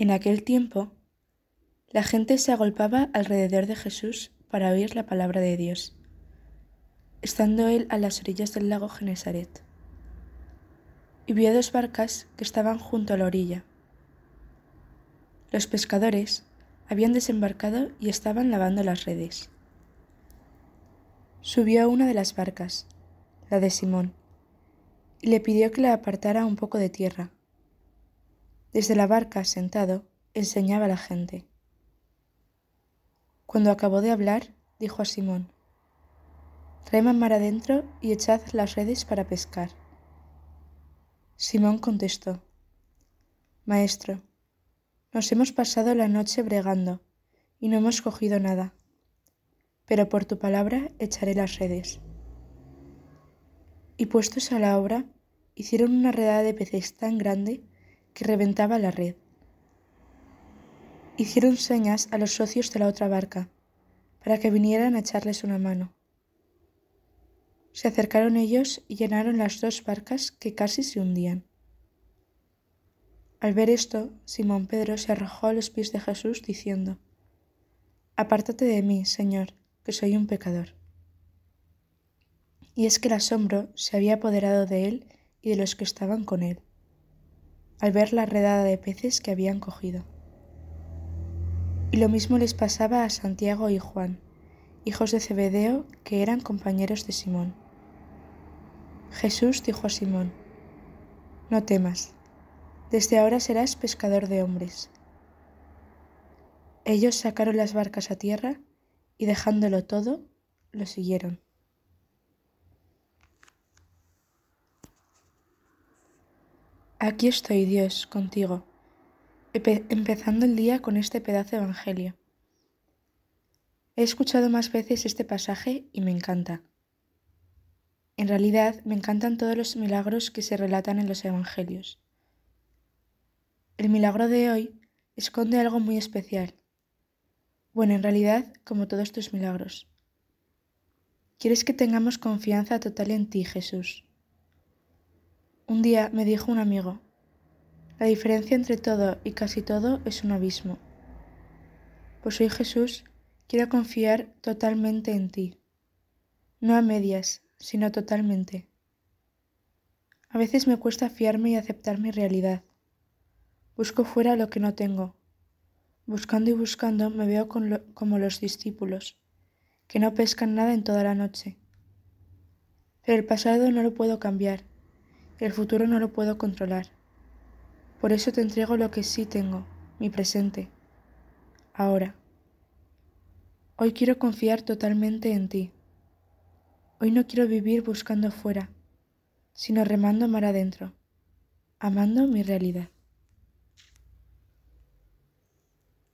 En aquel tiempo, la gente se agolpaba alrededor de Jesús para oír la palabra de Dios, estando él a las orillas del lago Genesaret. Y vio dos barcas que estaban junto a la orilla. Los pescadores habían desembarcado y estaban lavando las redes. Subió a una de las barcas, la de Simón, y le pidió que la apartara un poco de tierra desde la barca, sentado, enseñaba a la gente. Cuando acabó de hablar, dijo a Simón, Rema mar adentro y echad las redes para pescar. Simón contestó, Maestro, nos hemos pasado la noche bregando y no hemos cogido nada, pero por tu palabra echaré las redes. Y puestos a la obra, hicieron una redada de peces tan grande que reventaba la red. Hicieron señas a los socios de la otra barca para que vinieran a echarles una mano. Se acercaron ellos y llenaron las dos barcas que casi se hundían. Al ver esto, Simón Pedro se arrojó a los pies de Jesús diciendo, Apártate de mí, Señor, que soy un pecador. Y es que el asombro se había apoderado de él y de los que estaban con él al ver la redada de peces que habían cogido. Y lo mismo les pasaba a Santiago y Juan, hijos de Zebedeo, que eran compañeros de Simón. Jesús dijo a Simón, No temas, desde ahora serás pescador de hombres. Ellos sacaron las barcas a tierra y dejándolo todo, lo siguieron. Aquí estoy, Dios, contigo, empezando el día con este pedazo de Evangelio. He escuchado más veces este pasaje y me encanta. En realidad, me encantan todos los milagros que se relatan en los Evangelios. El milagro de hoy esconde algo muy especial. Bueno, en realidad, como todos tus milagros. Quieres que tengamos confianza total en ti, Jesús. Un día me dijo un amigo, la diferencia entre todo y casi todo es un abismo. Pues hoy Jesús quiero confiar totalmente en ti, no a medias, sino totalmente. A veces me cuesta fiarme y aceptar mi realidad. Busco fuera lo que no tengo. Buscando y buscando me veo como los discípulos, que no pescan nada en toda la noche. Pero el pasado no lo puedo cambiar el futuro no lo puedo controlar. Por eso te entrego lo que sí tengo, mi presente, ahora. Hoy quiero confiar totalmente en ti. Hoy no quiero vivir buscando fuera, sino remando mar adentro, amando mi realidad.